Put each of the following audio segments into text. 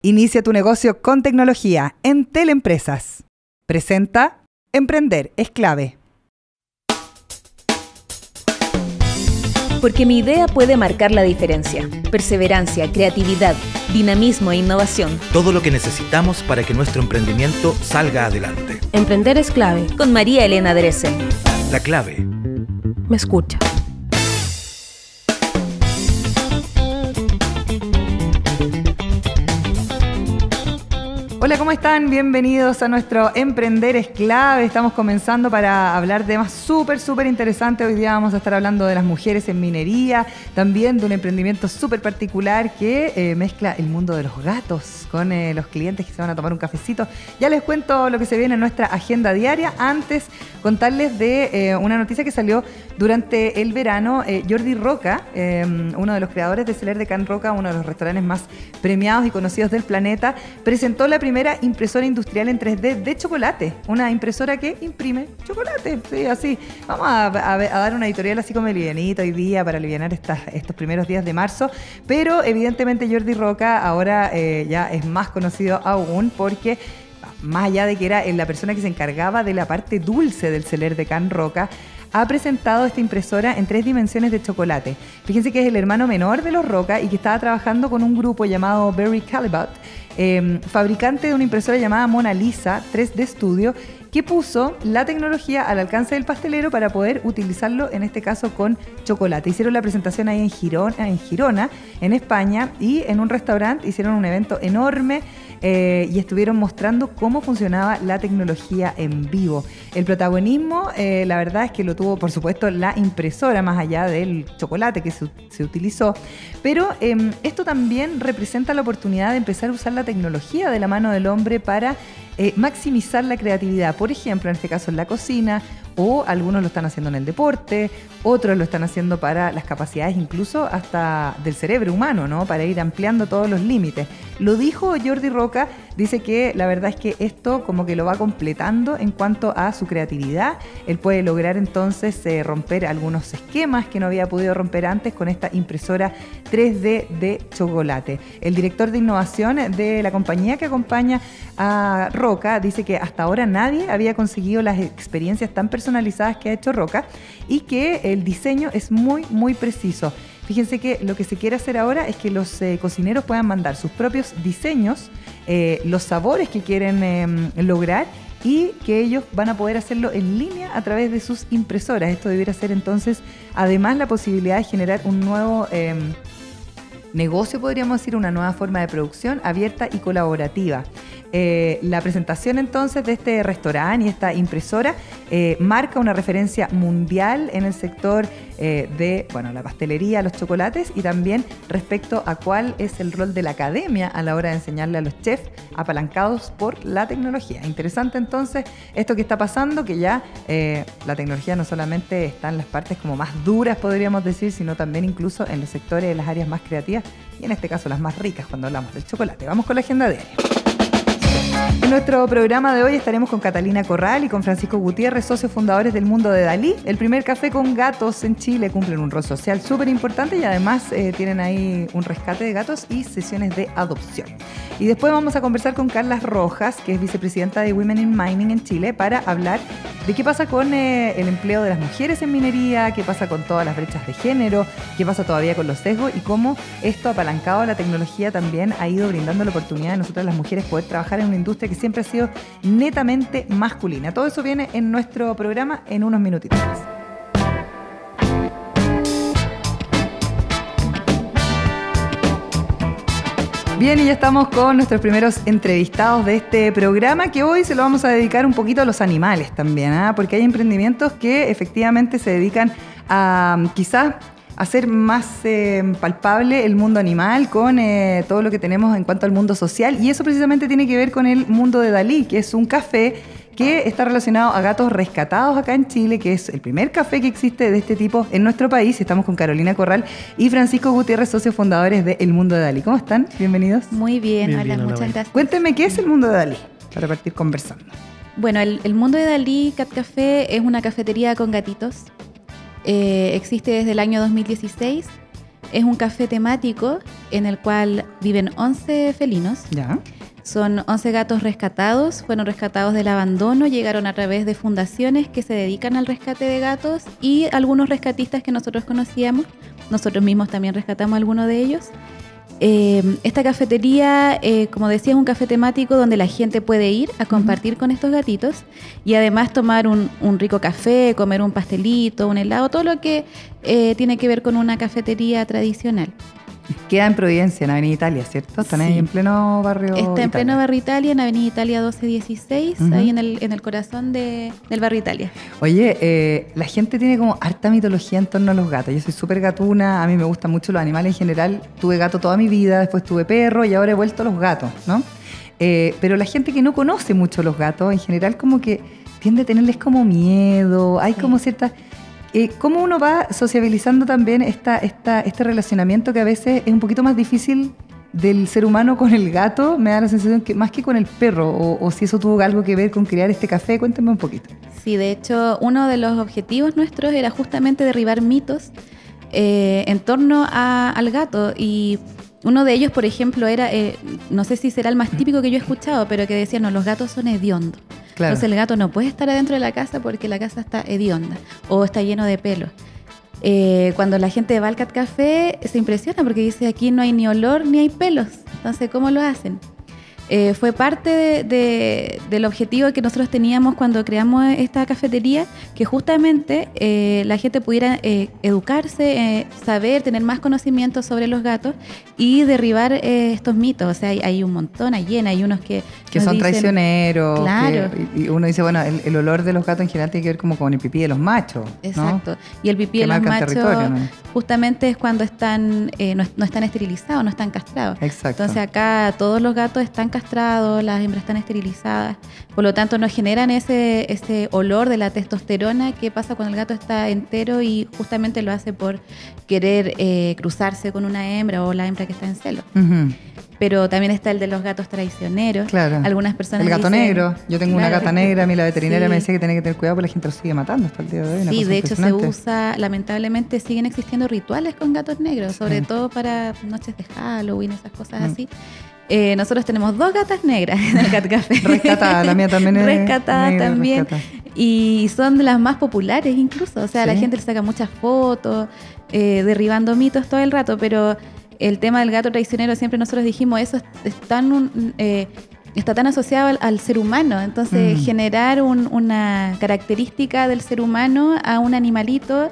Inicia tu negocio con tecnología en Teleempresas. Presenta Emprender es clave. Porque mi idea puede marcar la diferencia. Perseverancia, creatividad, dinamismo e innovación. Todo lo que necesitamos para que nuestro emprendimiento salga adelante. Emprender es clave. Con María Elena Dresen. La clave. Me escucha. Hola, ¿cómo están? Bienvenidos a nuestro Emprender es clave. Estamos comenzando para hablar de temas súper, súper interesantes. Hoy día vamos a estar hablando de las mujeres en minería, también de un emprendimiento súper particular que eh, mezcla el mundo de los gatos con eh, los clientes que se van a tomar un cafecito. Ya les cuento lo que se viene en nuestra agenda diaria. Antes, contarles de eh, una noticia que salió durante el verano. Jordi Roca, uno de los creadores de Celer de Can Roca, uno de los restaurantes más premiados y conocidos del planeta, presentó la primera impresora industrial en 3D de chocolate. Una impresora que imprime chocolate. Sí, así. Vamos a, dar una editorial así como livianito hoy día para aliviar estos primeros días de marzo. Pero evidentemente Jordi Roca ahora eh, ya es más conocido aún porque más allá de que era la persona que se encargaba de la parte dulce del celer de Can Roca, ha presentado esta impresora en tres dimensiones de chocolate. Fíjense que es el hermano menor de los Roca y que estaba trabajando con un grupo llamado Berry Calibut, em, fabricante de una impresora llamada Mona Lisa 3D Studio, que puso la tecnología al alcance del pastelero para poder utilizarlo, en este caso con chocolate. Hicieron la presentación ahí en Girona, en, Girona, en España, y en un restaurante hicieron un evento enorme eh, y estuvieron mostrando cómo funcionaba la tecnología en vivo. El protagonismo, eh, la verdad es que lo tuvo, por supuesto, la impresora, más allá del chocolate que se, utilizó, pero em, esto también representa la oportunidad de empezar a usar la tecnología de la mano del hombre para eh, maximizar la creatividad, por ejemplo, en este caso en la cocina, o algunos lo están haciendo en el deporte, otros lo están haciendo para las capacidades incluso hasta del cerebro humano, ¿no? Para ir ampliando todos los límites. Lo dijo Jordi Roca, dice que la verdad es que esto como que lo va completando en cuanto a su creatividad. Él puede lograr entonces eh, romper algunos esquemas que no había podido romper antes con esta impresora 3D de chocolate. El director de innovación de la compañía que acompaña a Roca dice que hasta ahora nadie había conseguido las experiencias tan personalizadas que ha hecho Roca y que el diseño es muy, muy preciso. Fíjense que lo que se quiere hacer ahora es que los eh, cocineros puedan mandar sus propios diseños, eh, los sabores que quieren em, lograr y que ellos van a poder hacerlo en línea a través de sus impresoras. Esto debiera ser entonces además la posibilidad de generar un nuevo em, negocio, podríamos decir, una nueva forma de producción abierta y colaborativa. Eh, la presentación entonces de este restaurante y esta impresora eh, marca una referencia mundial en el sector eh, de bueno, la pastelería, los chocolates y también respecto a cuál es el rol de la academia a la hora de enseñarle a los chefs apalancados por la tecnología. Interesante entonces esto que está pasando, que ya la tecnología no solamente está en las partes como más duras, podríamos decir, sino también incluso en los sectores de las áreas más creativas y en este caso las más ricas cuando hablamos del chocolate. Vamos con la agenda diaria. En nuestro programa de hoy estaremos con Catalina Corral y con Francisco Gutiérrez, socios fundadores del Mundo de Dalí. El primer café con gatos en Chile cumplen un rol social súper importante y además eh, tienen ahí un rescate de gatos y sesiones de adopción. Y después vamos a conversar con Carla Rojas, que es vicepresidenta de Women in Mining en Chile, para hablar de qué pasa con eh, el empleo de las mujeres en minería, qué pasa con todas las brechas de género, qué pasa todavía con los sesgos y cómo esto apalancado a la tecnología también ha ido brindando la oportunidad de nosotras las mujeres poder trabajar en una industria que siempre ha sido netamente masculina. Todo eso viene en nuestro programa en unos minutitos. Bien, y ya estamos con nuestros primeros entrevistados de este programa, que hoy se lo vamos a dedicar un poquito a los animales también, ¿ah? porque hay emprendimientos que efectivamente se dedican a quizás hacer más eh, palpable el mundo animal con eh, todo lo que tenemos en cuanto al mundo social. Y eso precisamente tiene que ver con el mundo de Dalí, que es un café que está relacionado a gatos rescatados acá en Chile, que es el primer café que existe de este tipo en nuestro país. Estamos con Carolina Corral y Francisco Gutiérrez, socios fundadores de El Mundo de Dalí. ¿Cómo están? Bienvenidos. Muy bien, hola, muchas gracias. Cuéntenme qué es el Mundo de Dalí, para partir conversando. Bueno, el, el Mundo de Dalí Cat Café es una cafetería con gatitos eh, existe desde el año 2016. Es un café temático en el cual viven 11 felinos. Ya. Son 11 gatos rescatados, fueron rescatados del abandono, llegaron a través de fundaciones que se dedican al rescate de gatos y algunos rescatistas que nosotros conocíamos. Nosotros mismos también rescatamos algunos de ellos. Eh, esta cafetería, eh, como decía, es un café temático donde la gente puede ir a compartir con estos gatitos y además tomar un, un rico café, comer un pastelito, un helado, todo lo que eh, tiene que ver con una cafetería tradicional. Queda en Providencia, en Avenida Italia, ¿cierto? Están ahí Sí. en pleno barrio. Está en pleno barrio Italia, en Avenida Italia 1216, Ujú. ahí en el, en el corazón de- del barrio Italia. Oye, eh, la gente tiene como harta mitología en torno a los gatos. Yo soy súper gatuna, a mí me gustan mucho los animales en general. Tuve gato toda mi vida, después tuve perro y ahora he vuelto a los gatos, ¿no? Eh, pero la gente que no conoce mucho los gatos, en general como que tiende a tenerles como miedo, hay Sí. como ciertas... ¿Cómo uno va sociabilizando también esta, esta, este relacionamiento que a veces es un poquito más difícil del ser humano con el gato? Me da la sensación que más que con el perro, o, o si eso tuvo algo que ver con crear este café, cuéntame un poquito. Sí, de hecho, uno de los objetivos nuestros era justamente derribar mitos eh, en torno a- al gato. Y uno de ellos, por ejemplo, era, eh, no sé si será el más típico que yo he escuchado, pero que decían, no, los gatos son hediondos. Entonces el gato no puede estar adentro de la casa porque la casa está hedionda o está lleno de pelos. Eh, cuando la gente va al Cat Café se impresiona porque dice aquí no hay ni olor ni hay pelos. Entonces, ¿cómo lo hacen? Eh, fue parte de- de- del objetivo que nosotros teníamos cuando creamos esta cafetería, que justamente eh, la gente pudiera eh, educarse, saber, tener más conocimiento sobre los gatos y derribar estos mitos. O sea, hay, hay un montón, hay llena, hay unos que... Que son dicen- traicioneros. Claro. que- y uno dice, bueno, el, el olor de los gatos en general tiene que ver como con el pipí de los machos. ¿no? Exacto. Y el pipí Que de los machos justamente es cuando están eh, no, no están esterilizados, no están castrados. Exacto. Entonces acá todos los gatos están castrados, las hembras están esterilizadas, por lo tanto no generan ese, ese olor de la testosterona que pasa cuando el gato está entero y justamente lo hace por querer eh, cruzarse con una hembra o la hembra que está en celo. Pero también está el de los gatos traicioneros. Claro. Algunas personas El gato dicen- negro. Yo tengo una gata negra, a mí la veterinaria Sí. me decía que tenía que tener cuidado porque la gente lo sigue matando hasta el día de hoy. Sí, de hecho se usa, lamentablemente siguen existiendo rituales con gatos negros, sobre Sí. todo para noches de Halloween, esas cosas Mm. así. Eh, nosotros tenemos dos gatas negras en el Cat Café. Rescatada, la mía también es Rescatada negra, también. Y son de las más populares incluso. O sea, la gente le saca muchas fotos, eh, derribando mitos todo el rato, pero el tema del gato traicionero siempre nosotros dijimos, eso es, tan un- eh, está tan asociado al, al ser humano. Entonces, Mm. generar un- una característica del ser humano a un animalito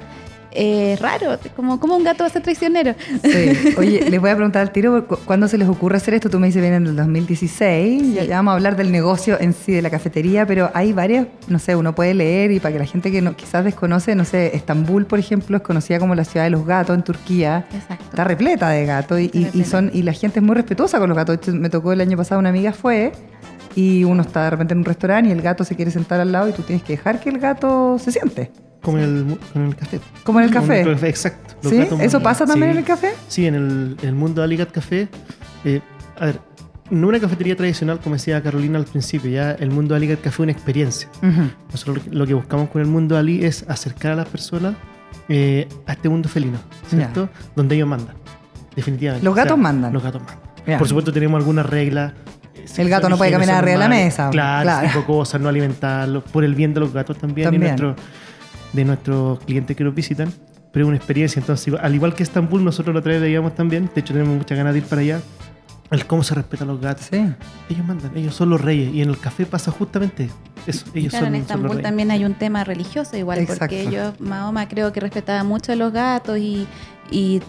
es raro, como, como un gato va a ser traicionero. Sí. Oye, les voy a preguntar al tiro, ¿cu- ¿cuándo se les ocurre hacer esto? Tú me dices, viene en el 2016, ya, Sí. ya vamos a hablar del negocio en sí, de la cafetería, pero hay varias, no sé, uno puede leer y para que la gente que no, quizás desconoce, no sé, Estambul, por ejemplo, es conocida como la ciudad de los gatos en Turquía. Exacto. Está repleta de gatos y, son, y la gente es muy respetuosa con los gatos. Me tocó el año pasado una amiga fue y uno está de repente en un restaurante y el gato se quiere sentar al lado y tú tienes que dejar que el gato se siente. Como en el, con el café. Como en el Como café. en el café, Exacto. ¿Sí? ¿Eso pasa también Sí. en el café? Sí, en el, en el mundo de Aligat Café. eh, a ver, no una cafetería tradicional, como decía Carolina al principio, ya el mundo de Aligat Café es una experiencia. Nosotros lo que- buscamos con el mundo de Ali es acercar a las personas eh, a este mundo felino, ¿cierto? Donde ellos mandan, definitivamente. Los gatos mandan. Los gatos mandan. Por supuesto tenemos algunas reglas. El gato no puede caminar arriba de la mesa. Claro, Claro. cosas, no alimentarlos, por el bien de los gatos también, También. Y nuestro, de nuestros clientes que nos visitan. Pero es una experiencia, entonces, al igual que Estambul, nosotros la otra vez veíamos también, de hecho tenemos muchas ganas de ir para allá, el cómo se respetan los gatos. Sí. Ellos mandan, ellos son los reyes, y en el café pasa justamente eso, ellos Claro, son, en son los Estambul reyes. también hay un tema religioso igual, Exacto. porque ellos, Mahoma creo que respetaba mucho a los gatos y, y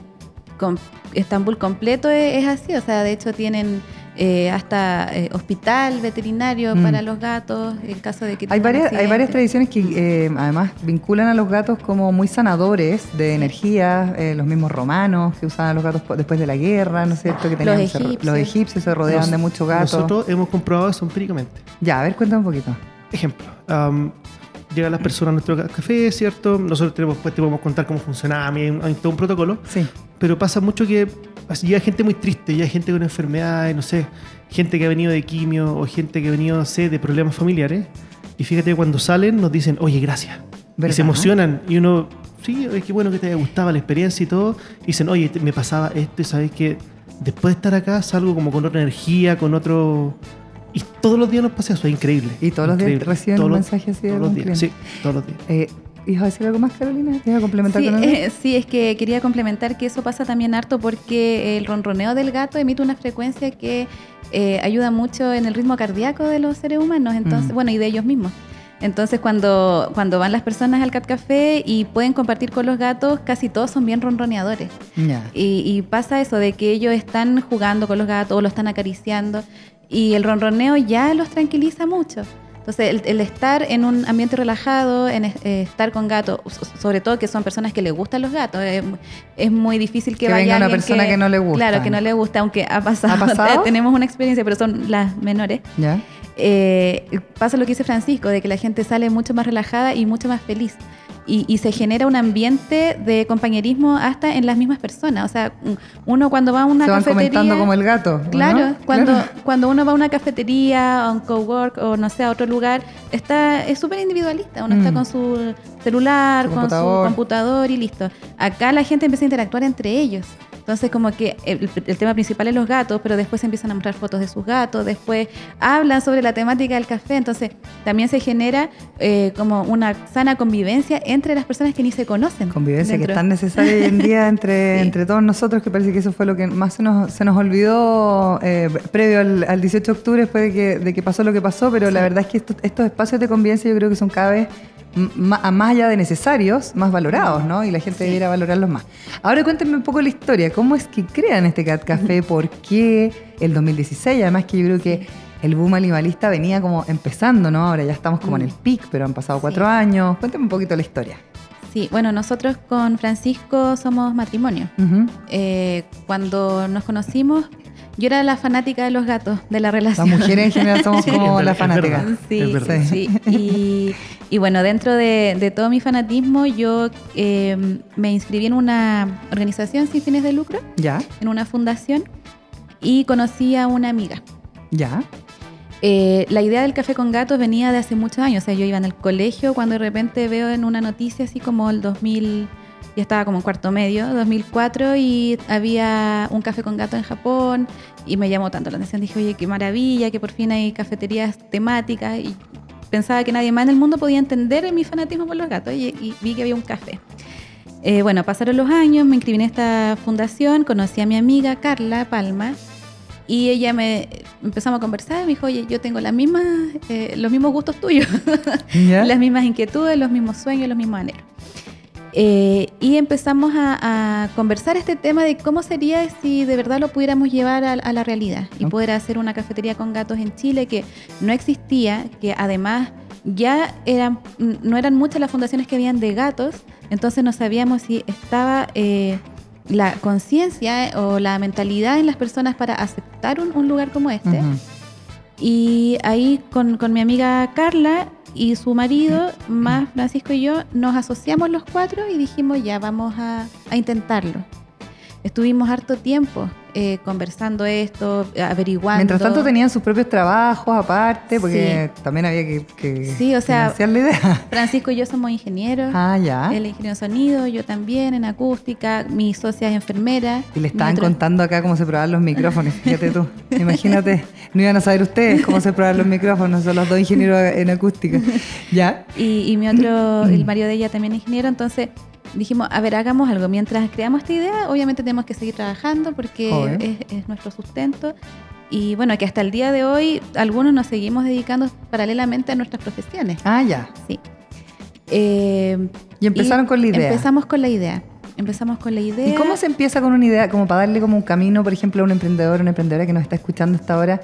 com- Estambul completo es, es así, o sea, de hecho tienen eh, hasta eh, hospital veterinario Mm. para los gatos en caso de que Hay varias, hay varias tradiciones que eh, además vinculan a los gatos como muy sanadores de energía, eh, los mismos romanos que usaban a los gatos después de la guerra, ¿no es cierto? Que tenían- se- egipcios. los egipcios se rodeaban Nos- de muchos gatos. Nosotros hemos comprobado eso empíricamente. Ya, a ver, cuéntame un poquito. Ejemplo, am, llegan las personas a nuestro ca- café, ¿cierto? Nosotros tenemos, pues, te podemos contar cómo funciona, hay, todo un protocolo, Sí. pero pasa mucho que llega gente muy triste, ya gente con enfermedades, no sé, gente que ha venido de quimio o gente que ha venido, no sé, de problemas familiares. Y fíjate, cuando salen nos dicen, oye, gracias. Y se emocionan y uno sí, es que bueno que te haya gustado la experiencia y todo. Y dicen, oye, me pasaba esto y sabes que después de estar acá salgo como con otra energía, con otro... Y todos los días nos pasa eso, es increíble. Y todos los días reciben Todos un mensaje así de Todos los días, sí, todos los días. Eh, ¿Ibas a decir algo más, Carolina? ¿Ibas a complementar Sí, con algo? eh, sí, es que quería complementar que eso pasa también harto porque el ronroneo del gato emite una frecuencia que eh, ayuda mucho en el ritmo cardíaco de los seres humanos, entonces, Mm. bueno, y de ellos mismos. Entonces, cuando, cuando van las personas al cat café y pueden compartir con los gatos, casi todos son bien ronroneadores. Y, y pasa eso de que ellos están jugando con los gatos o lo están acariciando y el ronroneo ya los tranquiliza mucho. Entonces, el, el estar en un ambiente relajado, en eh, estar con gatos, so- sobre todo que son personas que les gustan los gatos, es, es muy difícil que, Que vaya venga una persona que no le gusta. Claro, que no le gusta, aunque ha pasado, ¿Ha pasado? tenemos una experiencia, pero son las menores. ¿Ya? Eh, pasa lo que dice Francisco, de que la gente sale mucho más relajada y mucho más feliz. Y, y se genera un ambiente de compañerismo hasta en las mismas personas. O sea, uno cuando va a una Se van cafetería... comentando como el gato. ¿o Claro, no? cuando, Claro. cuando uno va a una cafetería, a un cowork o no sé, a otro lugar, está, es súper individualista. Uno está Mm. con su celular, Su con computador. su computador y listo. Acá la gente empieza a interactuar entre ellos. Entonces, como que el, el tema principal es los gatos, pero después empiezan a mostrar fotos de sus gatos, después hablan sobre la temática del café. Entonces, también se genera eh, como una sana convivencia entre las personas que ni se conocen. Convivencia que es tan necesaria hoy en día entre, Sí. entre todos nosotros que parece que eso fue lo que más se nos, se nos olvidó eh, previo al, al 18 de octubre después de que, de que pasó lo que pasó, pero la verdad es que estos, estos espacios de convivencia yo creo que son cada vez a más allá de necesarios, más valorados, ¿no? Y la gente debiera valorarlos más. Ahora cuéntenme un poco la historia, ¿cómo es que crean este Cat Café? ¿Por qué el 2016? Además que yo creo que el boom animalista venía como empezando, ¿no? Ahora ya estamos como en el pic, pero han pasado cuatro Sí. años. Cuéntame un poquito la historia. Sí, bueno, nosotros con Francisco somos matrimonio. Eh, cuando nos conocimos, yo era la fanática de los gatos, de la Las relación. mujeres en general somos Sí, como es la verdad, es fanática. verdad. Sí, verdad. sí. Y, y bueno, dentro de, de todo mi fanatismo, yo eh, me inscribí en una organización sin fines de lucro, Ya, en una fundación, y conocí a una amiga. ya. Eh, la idea del café con gatos venía de hace muchos años. O sea, yo iba en el colegio cuando de repente veo en una noticia así como el 2000, ya estaba como en cuarto medio, 2004, y había un café con gato en Japón y me llamó tanto la atención. Dije, oye, qué maravilla, que por fin hay cafeterías temáticas y pensaba que nadie más en el mundo podía entender mi fanatismo por los gatos y, y vi que había un café. Eh, bueno, pasaron los años, me inscribí en esta fundación, conocí a mi amiga Carla Palma y ella me empezamos a conversar y me dijo, oye, yo tengo las mismas, eh, los mismos gustos tuyos, ¿Ya? las mismas inquietudes, los mismos sueños, los mismos anhelos. Eh, y empezamos a, a conversar este tema de cómo sería si de verdad lo pudiéramos llevar a, a la realidad y poder hacer una cafetería con gatos en Chile que no existía, que además ya eran, no eran muchas las fundaciones que habían de gatos, entonces no sabíamos si estaba eh, la conciencia o la mentalidad en las personas para aceptar un, un lugar como este. Y ahí con, con mi amiga Carla y su marido, más Francisco y yo, nos asociamos los cuatro y dijimos ya vamos a, a intentarlo. Estuvimos harto tiempo eh, conversando esto, averiguando. Mientras tanto tenían sus propios trabajos aparte, porque Sí. también había que, que Sí, o sea- la idea. Francisco y yo somos ingenieros. Ah, ya. Él es ingeniero en sonido, yo también en acústica, mi socia es enfermera. Y le estaban otro- contando acá cómo se probaban los micrófonos, fíjate tú. Imagínate, no iban a saber ustedes cómo se probaban los micrófonos, son los dos ingenieros en acústica. ¿Ya? Y, y mi otro, el marido de ella también es ingeniero, entonces dijimos, a ver, hagamos algo. Mientras creamos esta idea, obviamente tenemos que seguir trabajando porque es, es nuestro sustento. Y bueno, que hasta el día de hoy algunos nos seguimos dedicando paralelamente a nuestras profesiones. Ah, ya. Sí. Eh, Y empezaron con la idea. Empezamos con la idea. Empezamos con la idea. ¿Y cómo se empieza con una idea, como para darle como un camino, por ejemplo, a un emprendedor, una emprendedora que nos está escuchando hasta ahora?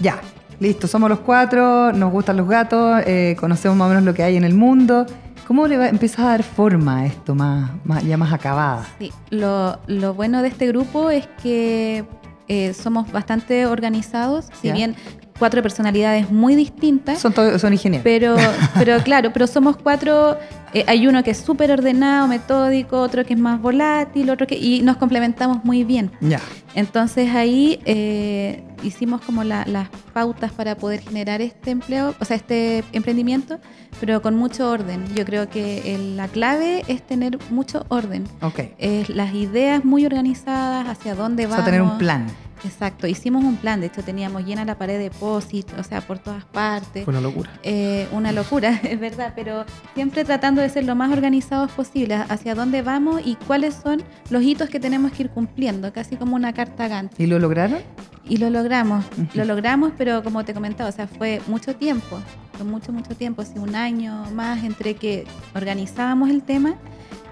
Ya, listo, somos los cuatro, nos gustan los gatos, eh, conocemos más o menos lo que hay en el mundo. ¿Cómo le va, empieza a dar forma a esto más, más- ya más acabada? Sí, lo, lo bueno de este grupo es que eh, somos bastante organizados, si Ya. bien cuatro personalidades muy distintas. Son, todos- son ingenieros. Pero, pero claro, pero somos cuatro. eh, hay uno que es súper ordenado, metódico, otro que es más volátil, otro que. Y nos complementamos muy bien. ya. Entonces ahí eh, hicimos como la- las pautas para poder generar este empleo, o sea, este emprendimiento, pero con mucho orden. Yo creo que el- la clave es tener mucho orden. Ok. Es las ideas muy organizadas, hacia dónde O vamos. sea, tener un plan. Exacto, hicimos un plan, de hecho teníamos llena la pared de posit, o sea, por todas partes. Fue una locura. Eh, una locura, es verdad, pero siempre tratando de ser lo más organizados posible, hacia dónde vamos y cuáles son los hitos que tenemos que ir cumpliendo, casi como una carta Gantt. ¿Y lo lograron? Y lo logramos, lo logramos, pero como te comentaba, o sea, fue mucho tiempo, fue mucho, mucho tiempo, sí, un año más entre que organizábamos el tema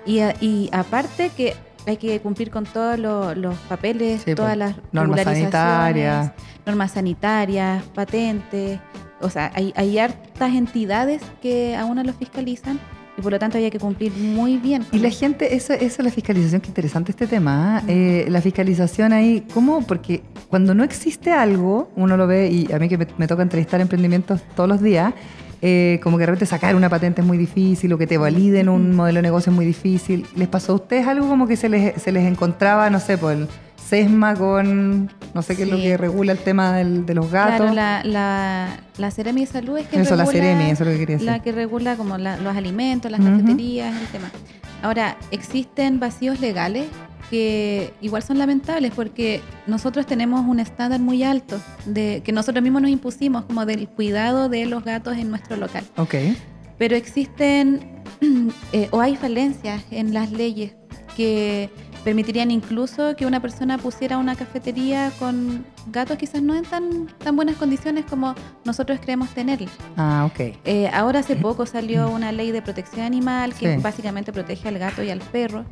y aparte que hay que cumplir con todos lo- los papeles, Sí, todas pues, las normas sanitarias. normas sanitarias, patentes, o sea, hay, hay hartas entidades que a uno lo fiscalizan y por lo tanto había que cumplir muy bien. Y la gente, eso, eso es la fiscalización, qué interesante este tema. ¿ah? Eh, la fiscalización ahí, ¿cómo? Porque cuando no existe algo, uno lo ve, y a mí que me, me toca entrevistar emprendimientos todos los días, eh, como que de repente sacar una patente es muy difícil o que te validen un modelo de negocio es muy difícil. ¿Les pasó a ustedes algo como que se les, se les encontraba, no sé, por el SESMA con, no sé qué es lo que regula el tema del- de los gatos? Claro, la, la, la Ceremi de Salud es que Eso, la Ceremi, eso es lo que quería decir. La que regula como la- los alimentos, las Ujú. cafeterías, el tema. Ahora, existen vacíos legales que igual son lamentables porque nosotros tenemos un estándar muy alto de que nosotros mismos nos impusimos como del cuidado de los gatos en nuestro local. Ok. Pero existen eh, o hay falencias en las leyes que permitirían incluso que una persona pusiera una cafetería con gatos quizás no en tan, tan buenas condiciones como nosotros creemos tenerlos. Ah, ok. Eh, ahora hace poco salió una ley de protección animal que Sí. básicamente protege al gato y al perro,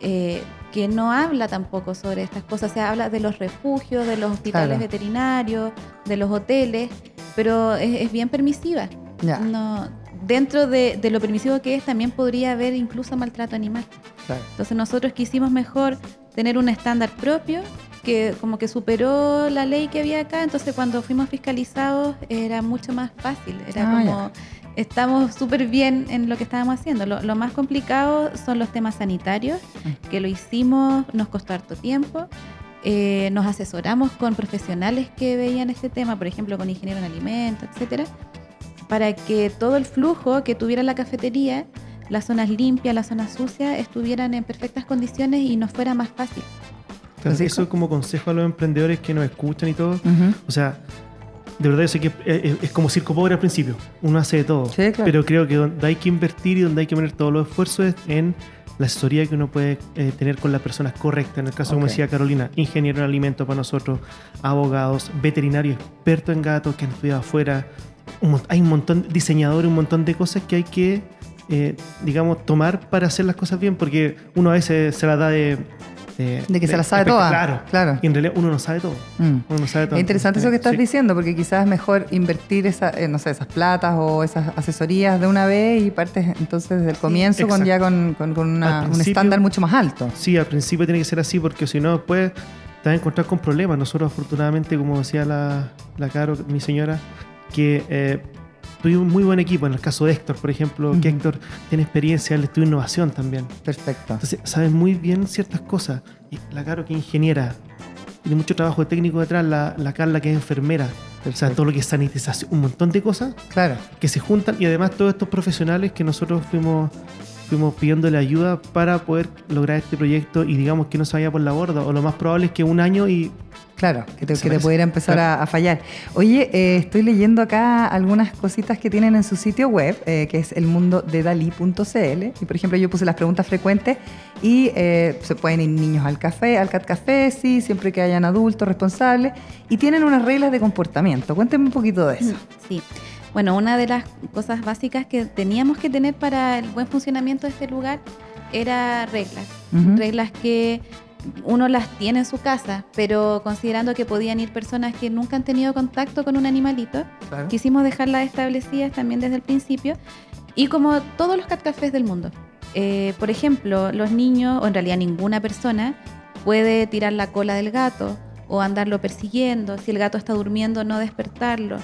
eh, que no habla tampoco sobre estas cosas. Se habla de los refugios, de los hospitales Claro. veterinarios, de los hoteles, pero es, es bien permisiva. No, dentro de, de lo permisivo que es, también podría haber incluso maltrato animal. Claro. Entonces nosotros quisimos mejor tener un estándar propio que como que superó la ley que había acá, entonces cuando fuimos fiscalizados era mucho más fácil, era Ah, como estamos súper bien en lo que estábamos haciendo. Lo, lo más complicado son los temas sanitarios, que lo hicimos, nos costó harto tiempo. Eh, nos asesoramos con profesionales que veían este tema, por ejemplo, con ingenieros en alimentos, etcétera, para que todo el flujo que tuviera la cafetería, las zonas limpias, las zonas sucias, estuvieran en perfectas condiciones y nos fuera más fácil. Francisco. eso como consejo a los emprendedores que nos escuchan y todo. O sea, de verdad yo sé que es, es- es como circo pobre al principio. Uno hace de todo. Sí, claro. Pero creo que donde hay que invertir y donde hay que poner todos los esfuerzos es en la asesoría que uno puede eh, tener con las personas correctas. En el caso, como decía Carolina, ingeniero en alimentos para nosotros, abogados, veterinarios expertos en gatos que han estudiado afuera. Un hay un montón, diseñadores, un montón de cosas que hay que, eh, digamos, tomar para hacer las cosas bien, porque uno a veces se la da de... De que se la sabe toda. Claro, Claro. Y en realidad uno no sabe todo. Mm. Uno no sabe todo. Es interesante eso que estás Sí. diciendo, porque quizás es mejor invertir esa, eh, no sé, esas platas o esas asesorías de una vez y partes entonces desde el comienzo con ya con, con- con una- Al un estándar mucho más alto. Sí, al principio tiene que ser así porque si no después te vas a encontrar con problemas. Nosotros afortunadamente, como decía la, la Caro, mi señora, que eh, tuvimos un muy buen equipo. En el caso de Héctor, por ejemplo, que. Héctor tiene experiencia, él estudió innovación también. Perfecto. Entonces sabe muy bien ciertas cosas. Y la Caro que es ingeniera, tiene mucho trabajo técnico detrás, la, la Carla que es enfermera. O sea, todo lo que es sanitización, un montón de cosas Claro. que se juntan y además todos estos profesionales que nosotros fuimos fuimos pidiéndole ayuda para poder lograr este proyecto y digamos que no se vaya por la borda o lo más probable es que un año y Claro, que te, que te pudiera empezar a, a fallar. Oye, eh, estoy leyendo acá algunas cositas que tienen en su sitio web, eh, que es elmundodedalí.cl. Y por ejemplo, yo puse las preguntas frecuentes y eh, se pueden ir niños al café, al cat café, sí, siempre que hayan adultos responsables. Y tienen unas reglas de comportamiento. Cuéntenme un poquito de eso. Sí. Bueno, una de las cosas básicas que teníamos que tener para el buen funcionamiento de este lugar era reglas. Reglas que uno las tiene en su casa, pero considerando que podían ir personas que nunca han tenido contacto con un animalito, Claro. quisimos dejarlas establecidas también desde el principio y como todos los cat cafés del mundo. Eh, por ejemplo, los niños, o en realidad ninguna persona, puede tirar la cola del gato o andarlo persiguiendo. Si el gato está durmiendo, no despertarlo.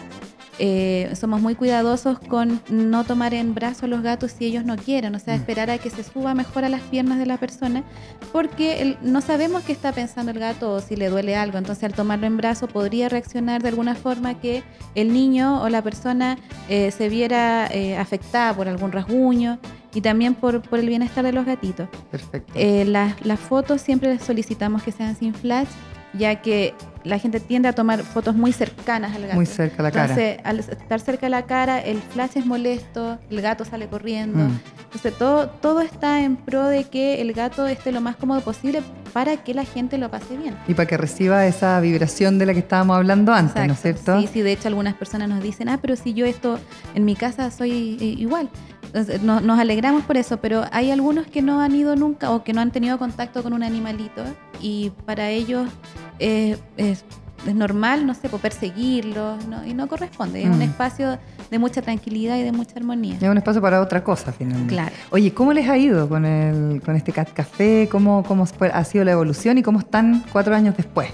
Eh, somos muy cuidadosos con no tomar en brazos a los gatos si ellos no quieren, o sea, Mm. esperar a que se suba mejor a las piernas de la persona, porque el- no sabemos qué está pensando el gato o si le duele algo, entonces al tomarlo en brazo podría reaccionar de alguna forma que el niño o la persona eh, se viera eh, afectada por algún rasguño y también por, por el bienestar de los gatitos. Perfecto. Eh, las, las fotos siempre les solicitamos que sean sin flash, ya que la gente tiende a tomar fotos muy cercanas al gato. Muy cerca a la cara. Entonces, al estar cerca de la cara, el flash es molesto, el gato sale corriendo. Mm. Entonces, todo, todo está en pro de que el gato esté lo más cómodo posible para que la gente lo pase bien. Y para que reciba esa vibración de la que estábamos hablando antes, ¿no es Exacto. cierto? Sí, sí, de hecho algunas personas nos dicen, ah, pero si yo esto en mi casa soy eh, igual. Entonces, no- nos alegramos por eso, pero hay algunos que no han ido nunca o que no han tenido contacto con un animalito y para ellos es, es normal, no sé, pues, perseguirlos ¿no? y no corresponde. Es un Mm. espacio de mucha tranquilidad y de mucha armonía. Es un espacio para otra cosa, finalmente. Claro. Oye, ¿cómo les ha ido con, el, con este Cat Café? ¿Cómo, ¿Cómo ha sido la evolución y cómo están cuatro años después?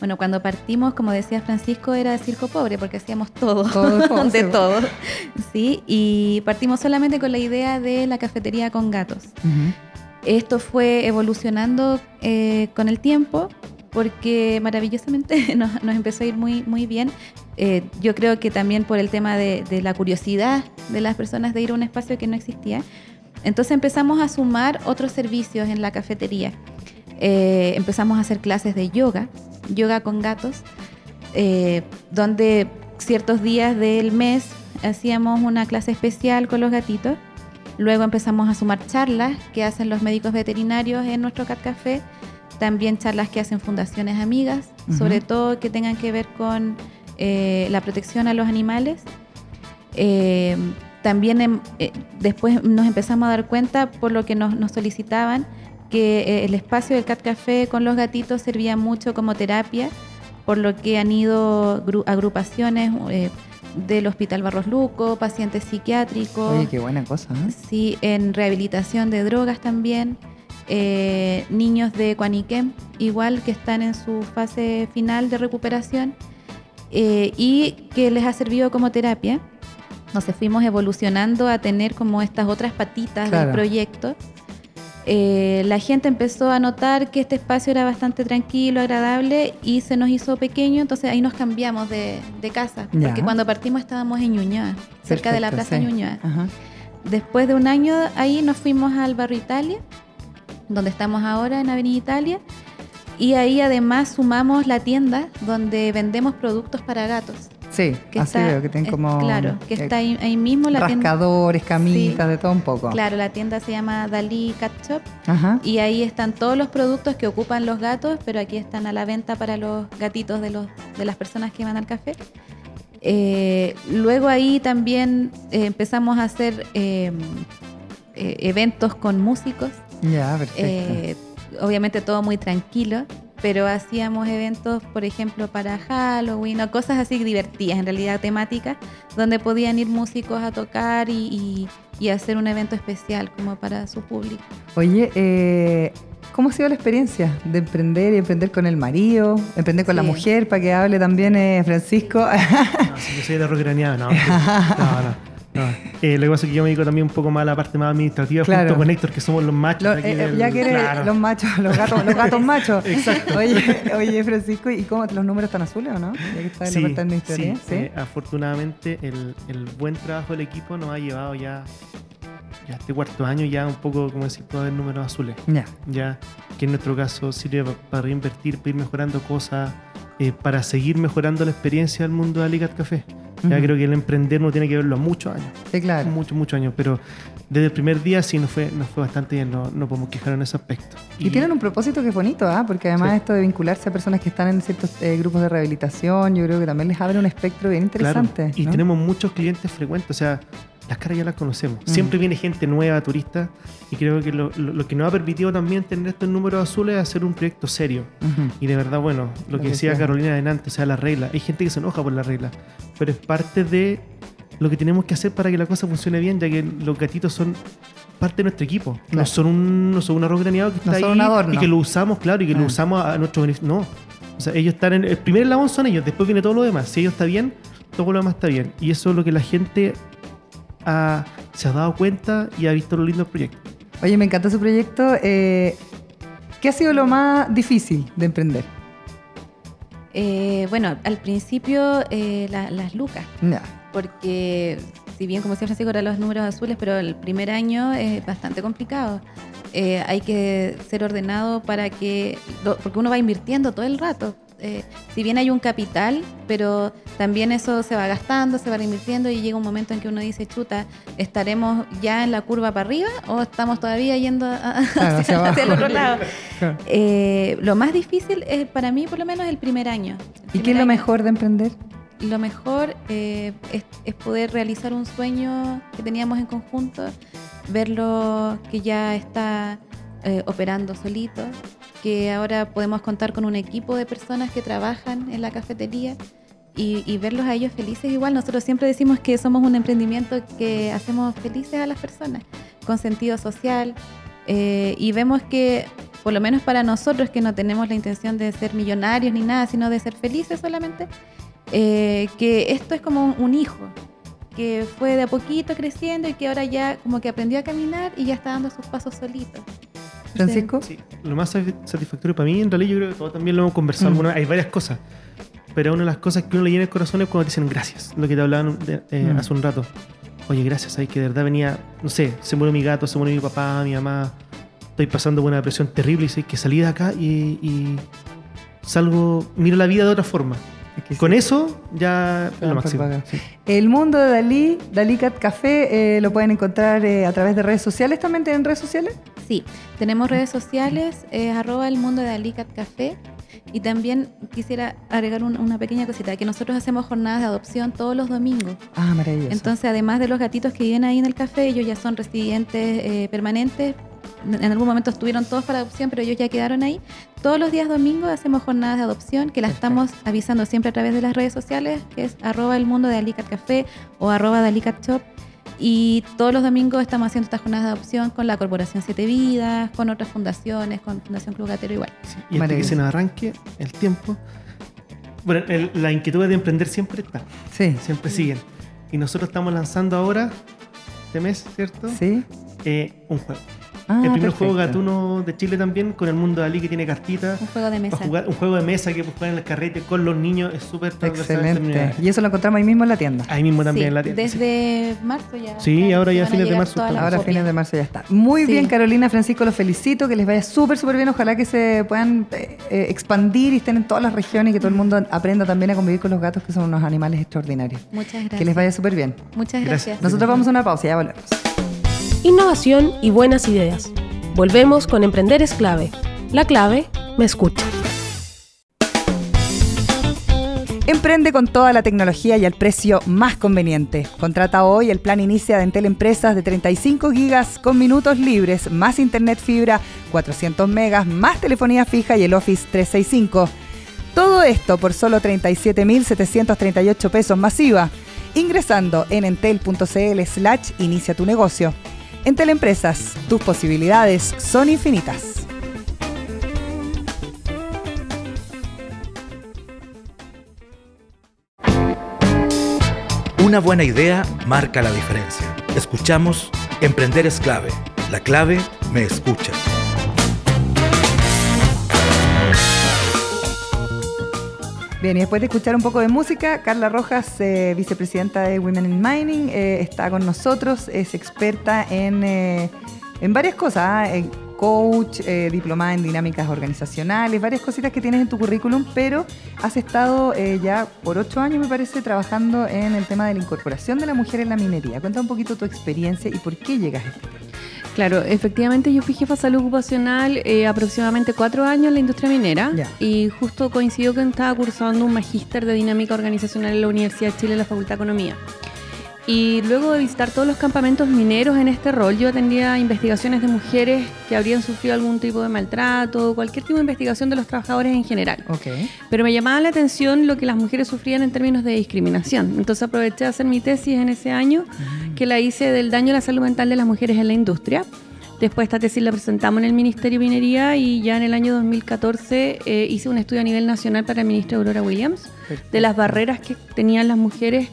Bueno, cuando partimos, como decía Francisco, era circo pobre porque hacíamos todo, Todo, todo, de todo, sí, y partimos solamente con la idea de la cafetería con gatos. Esto fue evolucionando eh, con el tiempo porque maravillosamente nos, empezó a ir muy, muy bien. Eh, yo creo que también por el tema de, de la curiosidad de las personas de ir a un espacio que no existía. Entonces empezamos a sumar otros servicios en la cafetería. Eh, empezamos a hacer clases de yoga, yoga con gatos, eh, donde ciertos días del mes hacíamos una clase especial con los gatitos. Luego empezamos a sumar charlas que hacen los médicos veterinarios en nuestro Cat Café. También charlas que hacen fundaciones amigas, sobre todo que tengan que ver con eh, la protección a los animales. Eh, también em- eh, después nos empezamos a dar cuenta, por lo que nos, nos solicitaban, que eh, el espacio del Cat Café con los gatitos servía mucho como terapia, por lo que han ido gru- agrupaciones del Hospital Barros Luco, pacientes psiquiátricos, Oye, qué buena cosa, ¿eh? sí, en rehabilitación de drogas también, eh, niños de Cuaniquem, igual que están en su fase final de recuperación eh, y que les ha servido como terapia. Entonces fuimos evolucionando a tener como estas otras patitas Claro. del proyecto. Eh, la gente empezó a notar que este espacio era bastante tranquilo, agradable y se nos hizo pequeño, entonces ahí nos cambiamos de, de casa, Ya. porque cuando partimos estábamos en Ñuñoa, cerca de la Plaza sí. Ñuñoa. Ajá. Después de un año ahí nos fuimos al barrio Italia, donde estamos ahora en Avenida Italia, y ahí además sumamos la tienda donde vendemos productos para gatos. Sí, Que así está- veo que tienen como Claro, que eh, está ahí, ahí mismo la tienda. rascadores, camitas, Sí. de todo un poco. Claro, la tienda se llama Dalí Cat Shop Ajá. y ahí están todos los productos que ocupan los gatos, pero aquí están a la venta para los gatitos de, los, de las personas que van al café. Eh, luego ahí también eh, empezamos a hacer eh, eventos con músicos. Ya, perfecto. Eh, obviamente todo muy tranquilo, pero hacíamos eventos, por ejemplo, para Halloween o cosas así divertidas, en realidad temáticas, donde podían ir músicos a tocar y, y- y hacer un evento especial como para su público. Oye, eh, ¿cómo ha sido la experiencia de emprender y emprender con el marido, emprender con la Sí. mujer, para que hable también eh, Francisco? No, si yo soy de rockraneado, no. No, no. No. Eh, lo que pasa es que yo me dedico también un poco más a la parte más administrativa Claro. junto con Héctor, que somos los machos. Lo- eh, del- ya que eres claro. los machos, los gatos, los gatos machos. Exacto. Oye, oye, Francisco, ¿y cómo los números están azules o no? Ya que está en la parte administrativa. sí, eh, afortunadamente el, el buen trabajo del equipo nos ha llevado ya, ya este cuarto año ya un poco, como decir, puede haber números azules. Ya. Ya que en nuestro caso sirve pa- para reinvertir, para ir mejorando cosas, eh, para seguir mejorando la experiencia del mundo de Alicat Café. Ya creo que el emprender no tiene que verlo a muchos años. Sí, claro. Muchos, muchos años, pero desde el primer día sí nos fue, nos fue bastante bien, no, no podemos quejar en ese aspecto. Y, tienen un propósito que es bonito, ¿ah? porque además Sí. esto de vincularse a personas que están en ciertos eh, grupos de rehabilitación, yo creo que también les abre un espectro bien Claro, interesante. y ¿no? tenemos muchos clientes frecuentes, o sea, las caras ya las conocemos. Mm. Siempre viene gente nueva, turista, y creo que lo, lo- lo que nos ha permitido también tener estos números azules es hacer un proyecto serio. Y de verdad, bueno, lo Lo que decía decía. Carolina adelante, o sea, la regla. Hay gente que se enoja por la regla, pero es parte de lo que tenemos que hacer para que la cosa funcione bien, ya que los gatitos son parte de nuestro equipo. Claro. No son un, no son un arroz graneado que No está son ahí adorno. y que lo usamos, claro, y que Ah. lo usamos a nuestro beneficio. No. sea, ellos están en el primer eslabón son ellos, después viene todo lo demás. Si ellos está bien, todo lo demás está bien. Y eso es lo que la gente ha- se ha dado cuenta y ha visto los lindos proyectos. Oye, me encanta su proyecto. Eh, ¿Qué ha sido lo más difícil de emprender? Eh, bueno, al principio eh, la- las lucas, Ya. Porque si bien como decía Francisco eran los números azules, pero el primer año es bastante complicado. Eh, hay que ser ordenado para que, porque uno va invirtiendo todo el rato. Eh, si bien hay un capital, pero también eso se va gastando, se va invirtiendo y llega un momento en que uno dice, chuta, ¿estaremos ya en la curva para arriba o estamos todavía yendo a- Claro, hacia el otro lado? Claro. Eh, lo más difícil es para mí, por lo menos, el primer año. El ¿Y qué es lo mejor de emprender? Lo mejor eh, es, poder realizar un sueño que teníamos en conjunto, verlo que ya está eh, operando solito, que ahora podemos contar con un equipo de personas que trabajan en la cafetería y, y verlos a ellos felices igual. Nosotros siempre decimos que somos un emprendimiento que hacemos felices a las personas, con sentido social, eh, y vemos que, por lo menos para nosotros que no tenemos la intención de ser millonarios ni nada, sino de ser felices solamente, eh, que esto es como un, hijo, que fue de a poquito creciendo y que ahora ya como que aprendió a caminar y ya está dando sus pasos solito. Francisco. Sí, lo más satisf- satisfactorio para mí, en realidad yo creo que todos también lo hemos conversado Mm. alguna vez, hay varias cosas, pero una de las cosas que uno le llena el corazón es cuando te dicen gracias, lo que te hablaban de- eh, Mm. hace un rato. Oye, gracias, hay que de verdad venía, no sé, se murió mi gato, se murió mi papá, mi mamá, estoy pasando por una depresión terrible y sé que salí de acá y, y salgo, miro la vida de otra forma. Con sí. eso ya es lo por máximo. pagar. sí. El mundo de Dalí, Dalí Cat Café, eh, lo pueden encontrar eh, a través de redes sociales. ¿También tienen redes sociales? Sí, tenemos redes sociales, eh, arroba el mundo de Alicat Café. Y también quisiera agregar un- una pequeña cosita, que nosotros hacemos jornadas de adopción todos los domingos. Ah, maravilloso. Entonces, además de los gatitos que viven ahí en el café, ellos ya son residentes eh, permanentes. En algún momento estuvieron todos para adopción, pero ellos ya quedaron ahí. Todos los días domingos hacemos jornadas de adopción que las Perfecto. estamos avisando siempre a través de las redes sociales, que es arroba el mundo de Alicat Café o arroba de Alicat Shop. Y todos los domingos estamos haciendo estas jornadas de adopción con la Corporación Siete Vidas, con otras fundaciones, con Fundación Club Gatero igual. Sí, Y antes que se nos arranque el tiempo, bueno, el- la inquietud de emprender siempre está. Sí. siempre siguen. Y nosotros estamos lanzando ahora, este mes, ¿cierto? Sí. Eh, un juego. Ah, el primer juego gatuno de Chile también, con el mundo de Ali que tiene cartitas. Un juego de mesa. Jugar, un juego de mesa que puedes jugar en el carrete con los niños es súper Excelente. Y eso lo encontramos ahí mismo en la tienda. Ahí mismo también Sí, en la tienda. sí. Desde marzo ya. Sí, ahora ya fines de marzo Ahora fines de marzo ya está. Muy Sí. bien, Carolina, Francisco, los felicito, que les vaya súper, súper bien. Ojalá que se puedan eh, eh, expandir y estén en todas las regiones y que todo el mundo aprenda también a convivir con los gatos, que son unos animales extraordinarios. Muchas gracias. Que les vaya súper bien. Muchas Gracias. gracias. Nosotros vamos a una pausa y ya volvemos. Innovación y buenas ideas. Volvemos con Emprender es clave. La clave me escucha. Emprende con toda la tecnología y al precio más conveniente. Contrata hoy el plan Inicia de Entel Empresas de 35 gigas con minutos libres, más internet fibra, 400 megas, más telefonía fija y el Office 365. Todo esto por solo 37.738 pesos masiva, ingresando en entel.cl slash inicia tu negocio. Entel Empresas, tus posibilidades son infinitas. Una buena idea marca la diferencia. Escuchamos Emprender es clave. La clave me escucha. Bien, y después de escuchar un poco de música, Carla Rojas, eh, vicepresidenta de Women in Mining, eh, está con nosotros, es experta en, eh, en varias cosas, ah, coach, diplomada en dinámicas organizacionales, varias cositas que tienes en tu currículum, pero has estado ya por ocho años, me parece, trabajando en el tema de la incorporación de la mujer en la minería. Cuenta un poquito tu experiencia y por qué llegas a este. Claro, efectivamente yo fui jefa de salud ocupacional eh, aproximadamente cuatro años en la industria minera y justo coincidió que estaba cursando un magíster de dinámica organizacional en la Universidad de Chile en la Facultad de Economía. Y luego de visitar todos los campamentos mineros en este rol, yo atendía investigaciones de mujeres que habrían sufrido algún tipo de maltrato, cualquier tipo de investigación de los trabajadores en general. Ok. Pero me llamaba la atención lo que las mujeres sufrían en términos de discriminación. Entonces aproveché de hacer mi tesis en ese año, que la hice del daño a la salud mental de las mujeres en la industria. Después esta tesis la presentamos en el Ministerio de Minería y ya en el año 2014 eh, hice un estudio a nivel nacional para el ministro Aurora Williams de las barreras que tenían las mujeres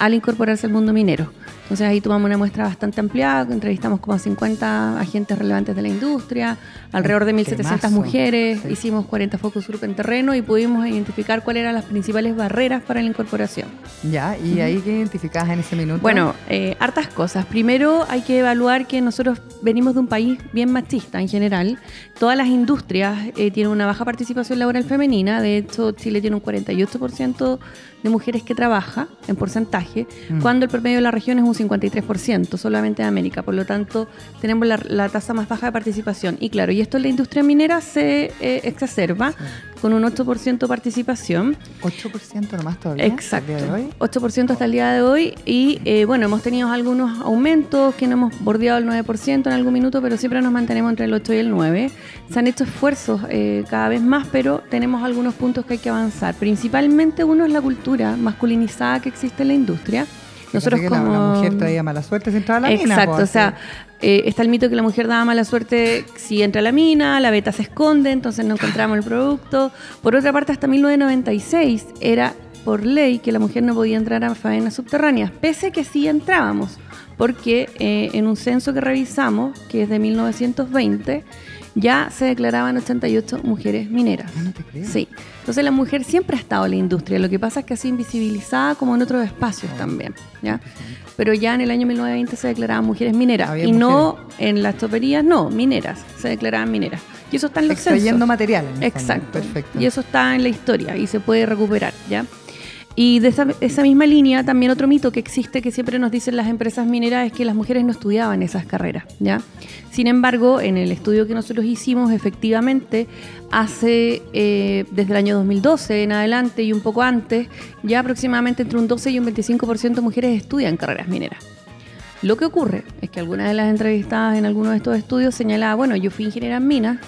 al incorporarse al mundo minero. Entonces ahí tomamos una muestra bastante ampliada, entrevistamos como a 50 agentes relevantes de la industria, alrededor de 1.700 Temazo. mujeres, Sí. hicimos 40 focus group en terreno y pudimos identificar cuáles eran las principales barreras para la incorporación. Ya, y ahí que identificabas en ese minuto. Bueno, eh, hartas cosas. Primero hay que evaluar que nosotros venimos de un país bien machista en general. Todas las industrias eh, tienen una baja participación laboral femenina. De hecho, Chile tiene un 48% de mujeres que trabaja en porcentaje, Mm. cuando el promedio de la región es un 53%, solamente de América. Por lo tanto, tenemos la, la tasa más baja de participación. Y claro, y esto en la industria minera se eh, exacerba con un 8% de participación. 8% nomás todavía. Exacto. al día de hoy. 8% hasta el día de hoy. Y eh, bueno, hemos tenido algunos aumentos que no hemos bordeado el 9% en algún minuto, pero siempre nos mantenemos entre el 8 y el 9. Se han hecho esfuerzos eh, cada vez más, pero tenemos algunos puntos que hay que avanzar. Principalmente uno es la cultura masculinizada que existe en la industria. Nosotros la- como la, mujer traía mala suerte si entraba a la mina. Exacto, o sea, eh, está el mito que la mujer daba mala suerte si entra a la mina, la beta se esconde, entonces no encontramos el producto. Por otra parte, hasta 1996 era por ley que la mujer no podía entrar a faenas subterráneas, pese a que sí entrábamos, porque eh, en un censo que revisamos, que es de 1920, ya se declaraban 88 mujeres mineras. Ah, no te creo. Sí. Entonces la mujer siempre ha estado en la industria. Lo que pasa es que ha sido invisibilizada como en otros espacios también. ¿ya? Pero ya en el año 1920 se declaraban mujeres mineras. Había y no en las toperías, no, mineras. Se declaraban mineras. Y eso está en los Extrayendo censos. material. en fondo. Exacto. Perfecto. Y eso está en la historia y se puede recuperar, ¿ya? Y de esa, esa misma línea, también otro mito que existe que siempre nos dicen las empresas mineras es que las mujeres no estudiaban esas carreras, ¿ya? Sin embargo, en el estudio que nosotros hicimos, efectivamente, hace eh, desde el año 2012 en adelante y un poco antes, ya aproximadamente entre un 12 y un 25% de mujeres estudian carreras mineras. Lo que ocurre es que algunas de las entrevistadas en algunos de estos estudios señalaba, bueno, yo fui ingeniera en minas,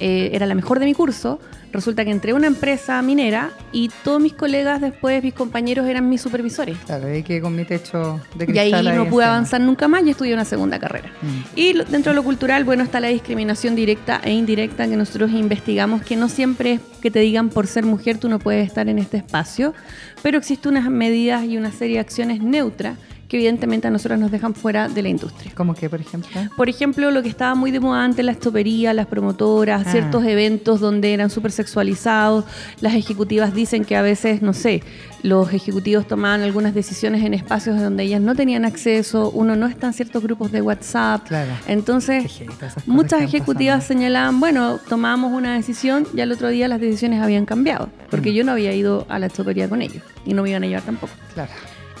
eh, era la mejor de mi curso, resulta que entré a una empresa minera y todos mis colegas después, mis compañeros eran mis supervisores. Claro, ahí que con mi techo de Y cristal. ahí no pude avanzar nunca más y estudié una segunda carrera. Mm. Y dentro de lo cultural, bueno, está la discriminación directa e indirecta que nosotros investigamos, que no siempre es que te digan por ser mujer tú no puedes estar en este espacio, pero existen unas medidas y una serie de acciones neutras que evidentemente a nosotros nos dejan fuera de la industria. ¿Cómo que, por ejemplo? Por ejemplo, lo que estaba muy de moda antes, la estopería, las promotoras, Ah. ciertos eventos donde eran súper sexualizados. Las ejecutivas dicen que a veces, no sé, los ejecutivos tomaban algunas decisiones en espacios donde ellas no tenían acceso, uno no está en ciertos grupos de WhatsApp. Claro. Entonces, muchas ejecutivas pasando. señalaban, bueno, tomamos una decisión y al otro día las decisiones habían cambiado, porque Mm. yo no había ido a la estopería con ellos y no me iban a llevar tampoco. Claro.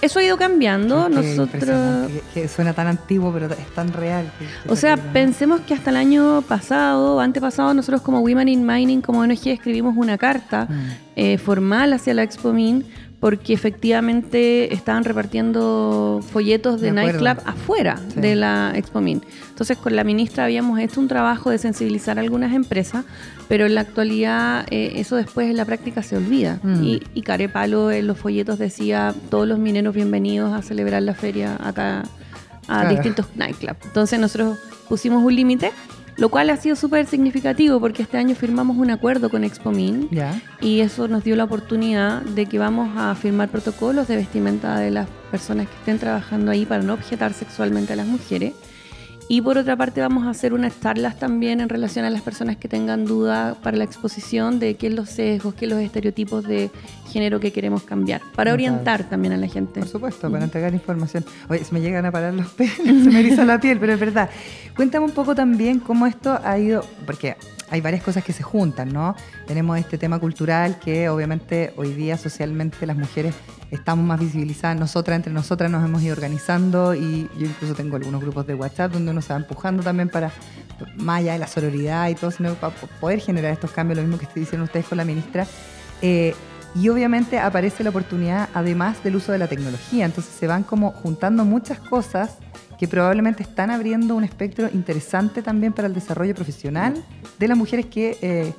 Eso ha ido cambiando. Qué Nosotros... que, que suena tan antiguo, pero es tan real. que- O sea, pensemos que hasta el año pasado, antepasado, nosotros como Women in Mining, como ONG, escribimos una carta Mm. eh, formal hacia la Expo Min porque efectivamente estaban repartiendo folletos de, nightclub afuera Sí. de la Expo Min. Entonces, con la ministra habíamos hecho un trabajo de sensibilizar a algunas empresas, pero en la actualidad eh, eso después en la práctica se olvida. Mm. Y, y Carepalo en los folletos decía todos los mineros bienvenidos a celebrar la feria acá a Claro. distintos nightclubs. Entonces nosotros pusimos un límite, lo cual ha sido súper significativo porque este año firmamos un acuerdo con Expomin Ya. y eso nos dio la oportunidad de que vamos a firmar protocolos de vestimenta de las personas que estén trabajando ahí para no objetar sexualmente a las mujeres. Y por otra parte vamos a hacer unas charlas también en relación a las personas que tengan duda para la exposición de qué es los sesgos, qué es los estereotipos de género que queremos cambiar, para orientar también a la gente. Por supuesto, para entregar información. Oye, se me llegan a parar los pelos, se me eriza la piel, pero es verdad. Cuéntame un poco también cómo esto ha ido, porque hay varias cosas que se juntan, ¿no? Tenemos este tema cultural que obviamente hoy día socialmente las mujeres estamos más visibilizadas, nosotras entre nosotras nos hemos ido organizando y yo incluso tengo algunos grupos de WhatsApp donde uno se va empujando también para, más allá de la sororidad y todo, sino para poder generar estos cambios, lo mismo que dicen ustedes con la ministra. Eh, y obviamente aparece la oportunidad, además del uso de la tecnología. Entonces se van como juntando muchas cosas que probablemente están abriendo un espectro interesante también para el desarrollo profesional de las mujeres que eh,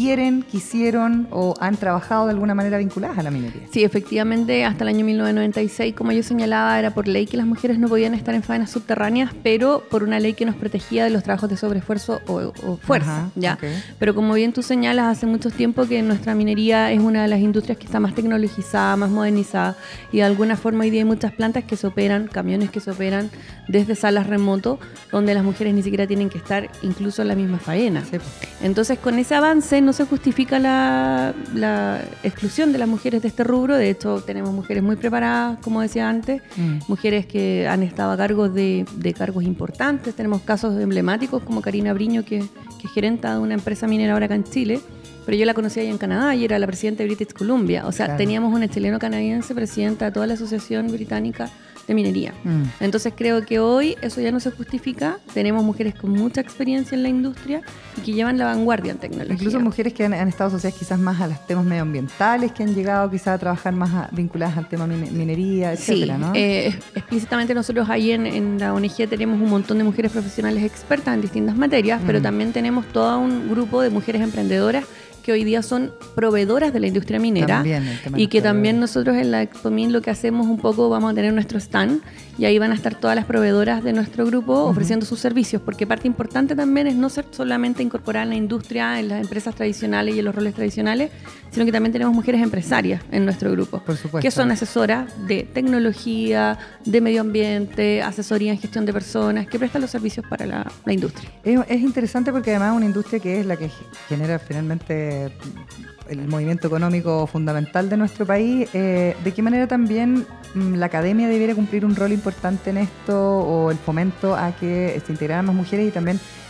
quieren, quisieron o han trabajado de alguna manera vinculadas a la minería. Sí, efectivamente, hasta el año 1996, como yo señalaba, era por ley que las mujeres no podían estar en faenas subterráneas, pero por una ley que nos protegía de los trabajos de sobreesfuerzo o, o fuerza. Ajá, ¿ya? ok. Pero como bien tú señalas, hace mucho tiempo que nuestra minería es una de las industrias que está más tecnologizada, más modernizada, y de alguna forma hoy día hay muchas plantas que se operan, camiones que se operan desde salas remoto, donde las mujeres ni siquiera tienen que estar incluso en la misma faena. Sí, po. Entonces, con ese avance no se justifica la, la exclusión de las mujeres de este rubro. De hecho, tenemos mujeres muy preparadas, como decía antes, Mm. mujeres que han estado a cargo de, de cargos importantes. Tenemos casos emblemáticos como Karina Briño, que, que es gerenta de una empresa minera ahora acá en Chile. Pero yo la conocí allá en Canadá y era la presidenta de British Columbia. O sea, Claro. teníamos una chileno-canadiense presidenta de toda la Asociación Británica de Minería. Mm. Entonces creo que hoy eso ya no se justifica. Tenemos mujeres con mucha experiencia en la industria y que llevan la vanguardia en tecnología. Incluso mujeres que han, han estado asociadas quizás más a los temas medioambientales, que han llegado quizás a trabajar más a- vinculadas al tema mine- minería, Sí, etcétera, ¿no? eh, explícitamente nosotros ahí en, en la ONG tenemos un montón de mujeres profesionales expertas en distintas materias, pero Mm. también tenemos todo un grupo de mujeres emprendedoras que hoy día son proveedoras de la industria minera También y que también nosotros en la Expomin lo que hacemos un poco, vamos a tener nuestro stand y ahí van a estar todas las proveedoras de nuestro grupo ofreciendo sus servicios, porque parte importante también es no ser solamente incorporar en la industria, en las empresas tradicionales y en los roles tradicionales, sino que también tenemos mujeres empresarias en nuestro grupo Por supuesto. que son asesoras de tecnología, de medio ambiente, asesoría en gestión de personas, que prestan los servicios para la, la industria. Es, es interesante porque además es una industria que es la que ge- genera finalmente el movimiento económico fundamental de nuestro país. Eh, ¿De qué manera también mm, la academia debiera cumplir un rol importante en esto o el fomento a que se integraran más mujeres y también eh,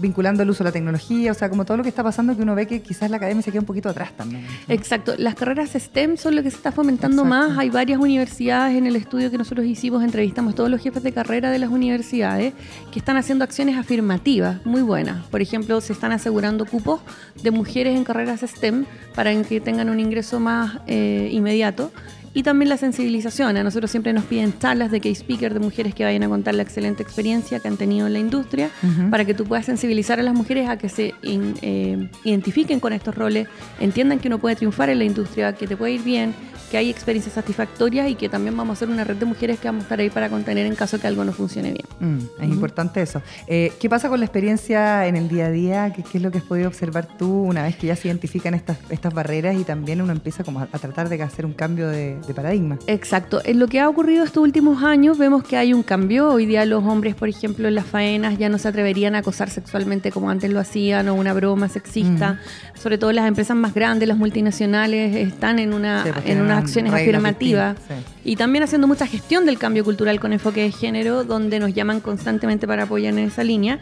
vinculando el uso de la tecnología? O sea, como todo lo que está pasando que uno ve que quizás la academia se queda un poquito atrás también. ¿no? Exacto, las carreras STEM son lo que se está fomentando Exacto. más. Hay varias universidades en el estudio que nosotros hicimos, entrevistamos a todos los jefes de carrera de las universidades que están haciendo acciones afirmativas muy buenas. Por ejemplo, se están asegurando cupos de mujeres en carreras STEM para que tengan un ingreso más eh, inmediato. Y también la sensibilización. A nosotros siempre nos piden charlas de case speaker de mujeres que vayan a contar la excelente experiencia que han tenido en la industria para que tú puedas sensibilizar a las mujeres a que se in- eh, identifiquen con estos roles, entiendan que uno puede triunfar en la industria, que te puede ir bien, que hay experiencias satisfactorias y que también vamos a ser una red de mujeres que vamos a estar ahí para contener en caso que algo no funcione bien. Mm, es importante eso. Eh, ¿Qué pasa con la experiencia en el día a día? ¿Qué, qué es lo que has podido observar tú una vez que ya se identifican estas, estas barreras y también uno empieza como a, a tratar de hacer un cambio de, de paradigma? Exacto. En lo que ha ocurrido estos últimos años vemos que hay un cambio. Hoy día los hombres, por ejemplo, en las faenas ya no se atreverían a acosar sexualmente como antes lo hacían o una broma sexista. Sobre todo las empresas más grandes, las multinacionales, están en, una, Sí, pues en acciones afirmativas. Y también haciendo mucha gestión del cambio cultural con enfoque de género, donde nos llaman constantemente para apoyar en esa línea.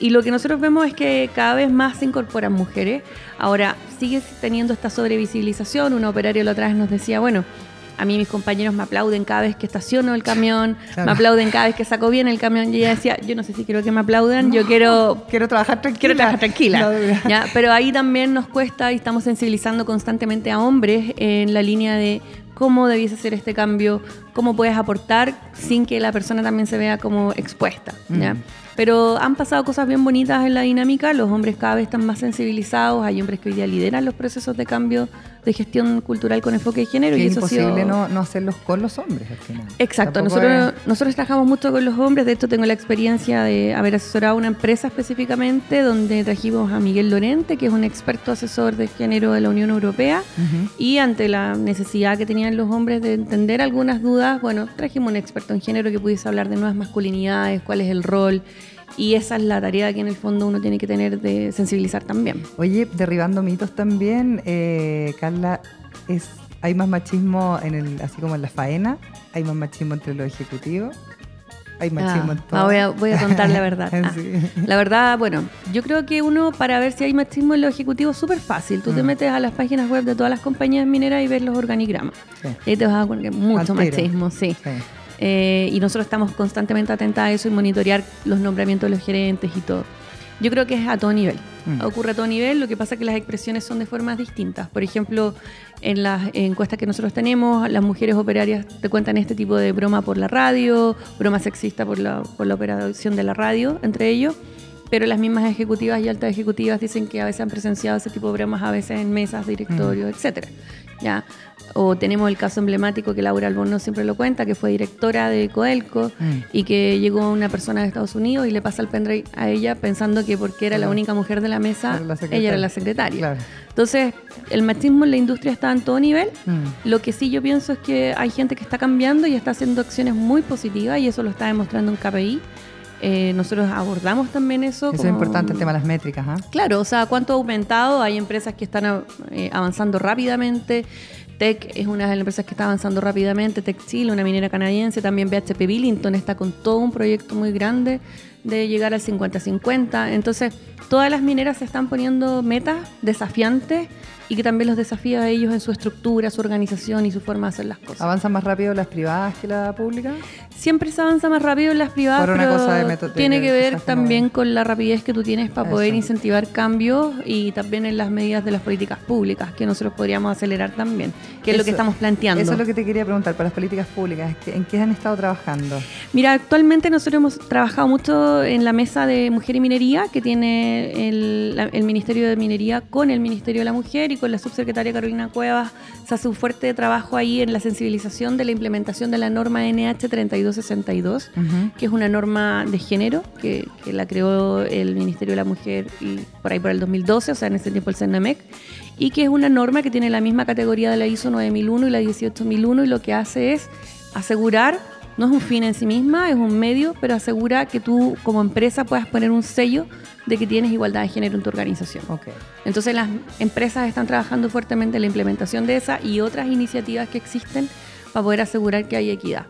Y lo que nosotros vemos es que cada vez más se incorporan mujeres. Ahora, sigue teniendo esta sobrevisibilización. Un operario la otra vez nos decía, bueno, a mí mis compañeros me aplauden cada vez que estaciono el camión, Claro. me aplauden cada vez que saco bien el camión. Y ella decía, yo no sé si quiero que me aplaudan, yo quiero Quiero trabajar tranquila. quiero trabajar tranquila. No. ¿ya? Pero ahí también nos cuesta y estamos sensibilizando constantemente a hombres en la línea de cómo debiese ser este cambio, cómo puedes aportar sin que la persona también se vea como expuesta. ¿ya? Mm. Pero han pasado cosas bien bonitas en la dinámica, los hombres cada vez están más sensibilizados, hay hombres que hoy día lideran los procesos de cambio de gestión cultural con enfoque de género. Que y es sido- imposible no, no hacerlos con los hombres al final. Exacto, Tampoco nosotros, es- nosotros trabajamos mucho con los hombres, de hecho tengo la experiencia de haber asesorado a una empresa específicamente donde trajimos a Miguel Lorente, que es un experto asesor de género de la Unión Europea, y ante la necesidad que tenían los hombres de entender algunas dudas, bueno, trajimos un experto en género que pudiese hablar de nuevas masculinidades, cuál es el rol, y esa es la tarea que en el fondo uno tiene que tener de sensibilizar también. Oye, derribando mitos también, eh, Carla, es, ¿hay más machismo en el, así como en la faena? ¿Hay más machismo entre los ejecutivos? ¿Hay machismo Ah, en todo? ah, voy, a, voy a contar la verdad. Ah, Sí. La verdad, bueno, yo creo que uno para ver si hay machismo en los ejecutivos es súper fácil. Tú te Mm. metes a las páginas web de todas las compañías mineras y ves los organigramas. Sí. Y ahí te vas a hay mucho machismo, sí. Sí. Eh, y nosotros estamos constantemente atentas a eso y monitorear los nombramientos de los gerentes y todo. Yo creo que es a todo nivel. Mm. Ocurre a todo nivel, lo que pasa es que las expresiones son de formas distintas. Por ejemplo, en las encuestas que nosotros tenemos, las mujeres operarias te cuentan este tipo de broma por la radio, broma sexista por la, por la operación de la radio, entre ellos. pero las mismas ejecutivas y altas ejecutivas dicen que a veces han presenciado ese tipo de problemas, a veces en mesas, directorios, etcétera. ¿ya? O tenemos el caso emblemático que Laura Albornoz siempre lo cuenta, que fue directora de Coelco Mm. y que llegó una persona de Estados Unidos y le pasa el pendrive a ella pensando que porque era la única mujer de la mesa, Era la secretaria. ella era la secretaria. Claro. Entonces, el machismo en la industria está en todo nivel. Mm. Lo que sí yo pienso es que hay gente que está cambiando y está haciendo acciones muy positivas y eso lo está demostrando en KPI. Eh, nosotros abordamos también eso. Eso es importante el tema de las métricas, ¿ah? Claro, o sea, cuánto ha aumentado. Hay empresas que están eh, avanzando rápidamente. Tech es una de las empresas que está avanzando rápidamente. Textil, una minera canadiense. También BHP Billington está con todo un proyecto muy grande de llegar al 50-50. Entonces, todas las mineras se están poniendo metas desafiantes y que también los desafía a ellos en su estructura, su organización y su forma de hacer las cosas. ¿Avanzan más rápido las privadas que la pública? Siempre se avanza más rápido en las privadas, Por una pero cosa de método- de- tiene que ver también con la rapidez que tú tienes para poder incentivar cambios y también en las medidas de las políticas públicas, que nosotros podríamos acelerar también, que es lo que estamos planteando. Eso es lo que te quería preguntar, para las políticas públicas, ¿qué- ¿en qué han estado trabajando? Mira, actualmente nosotros hemos trabajado mucho en la mesa de mujer y minería que tiene el, el Ministerio de Minería con el Ministerio de la Mujer y con la subsecretaria Carolina Cuevas. Se hace un fuerte trabajo ahí en la sensibilización de la implementación de la norma NH 3262 Ujú. que es una norma de género que, que la creó el Ministerio de la Mujer y por ahí por el 2012, o sea, en ese tiempo el CENAMEC, y que es una norma que tiene la misma categoría de la ISO 9001 y la 18001 y lo que hace es asegurar, no es un fin en sí misma, es un medio, pero asegura que tú como empresa puedas poner un sello de que tienes igualdad de género en tu organización. Ok. Entonces las empresas están trabajando fuertemente en la implementación de esa y otras iniciativas que existen para poder asegurar que hay equidad.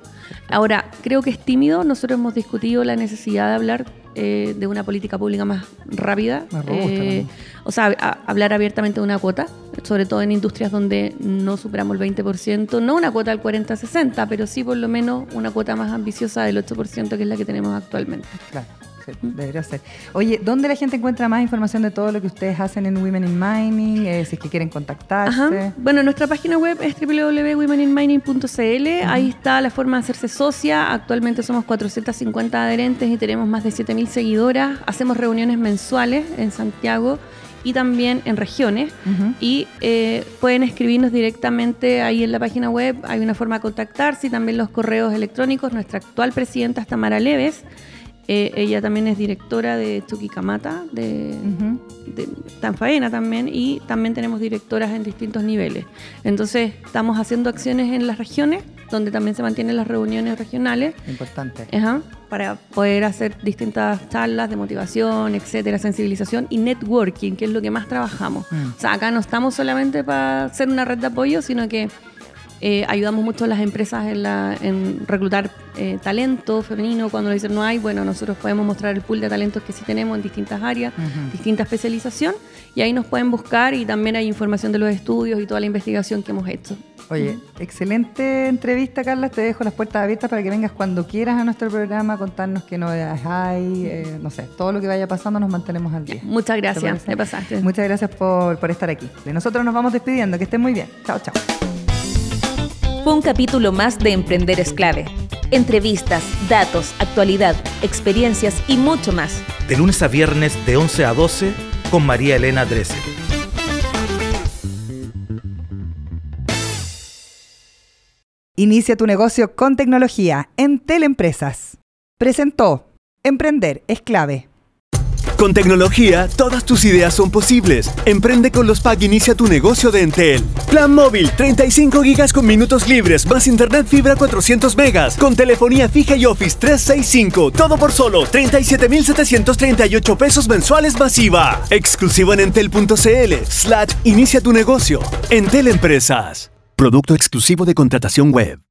Ahora, creo que es tímido. Nosotros hemos discutido la necesidad de hablar eh, de una política pública más rápida. Más robusta Eh, o sea, a- hablar abiertamente de una cuota, sobre todo en industrias donde no superamos el 20%, no una cuota del 40-60, pero sí por lo menos una cuota más ambiciosa del 8%, que es la que tenemos actualmente. Claro, sí, debería ser. Oye, ¿dónde la gente encuentra más información de todo lo que ustedes hacen en Women in Mining? Eh, si es que quieren contactarse. Ajá. Bueno, nuestra página web es www.womeninmining.cl. Ahí está la forma de hacerse socia. Actualmente somos 450 adherentes y tenemos más de 7.000 seguidoras. Hacemos reuniones mensuales en Santiago y también en regiones. Y eh, pueden escribirnos directamente ahí en la página web. Hay una forma de contactarse y también los correos electrónicos. Nuestra actual presidenta es Tamara Leves. Eh, ella también es directora de Chuquicamata, de Tanfaena también, y también tenemos directoras en distintos niveles. Entonces, estamos haciendo acciones en las regiones, donde también se mantienen las reuniones regionales, Importante. ajá, para poder hacer distintas charlas de motivación, etcétera, sensibilización y networking, que es lo que más trabajamos. Mm. O sea, acá no estamos solamente para ser una red de apoyo, sino que eh, ayudamos mucho a las empresas en, la- en reclutar eh, talento femenino. Cuando nos dicen no hay, bueno, nosotros podemos mostrar el pool de talentos que sí tenemos en distintas áreas, distinta especialización, y ahí nos pueden buscar y también hay información de los estudios y toda la investigación que hemos hecho. Oye, excelente entrevista, Carla. Te dejo las puertas abiertas para que vengas cuando quieras a nuestro programa a contarnos qué novedades hay, eh, no sé, todo lo que vaya pasando nos mantenemos al día. Muchas ¿Te gracias, me pasaste. Muchas gracias por, por estar aquí. De nosotros nos vamos despidiendo. Que estén muy bien. Chao, chao. Fue un capítulo más de Emprender es clave. Entrevistas, datos, actualidad, experiencias y mucho más. De lunes a viernes de 11 a 12 con María Elena Drese. Inicia tu negocio con tecnología en Teleempresas. Presentó Emprender es clave. Con tecnología, todas tus ideas son posibles. Emprende con los PAC Inicia tu negocio de Entel. Plan móvil, 35 gigas con minutos libres, más internet fibra 400 megas, con telefonía fija y Office 365. Todo por solo 37,738 pesos mensuales masiva. Exclusivo en entel.cl. Slash Inicia tu negocio. Entel Empresas. Producto exclusivo de contratación web.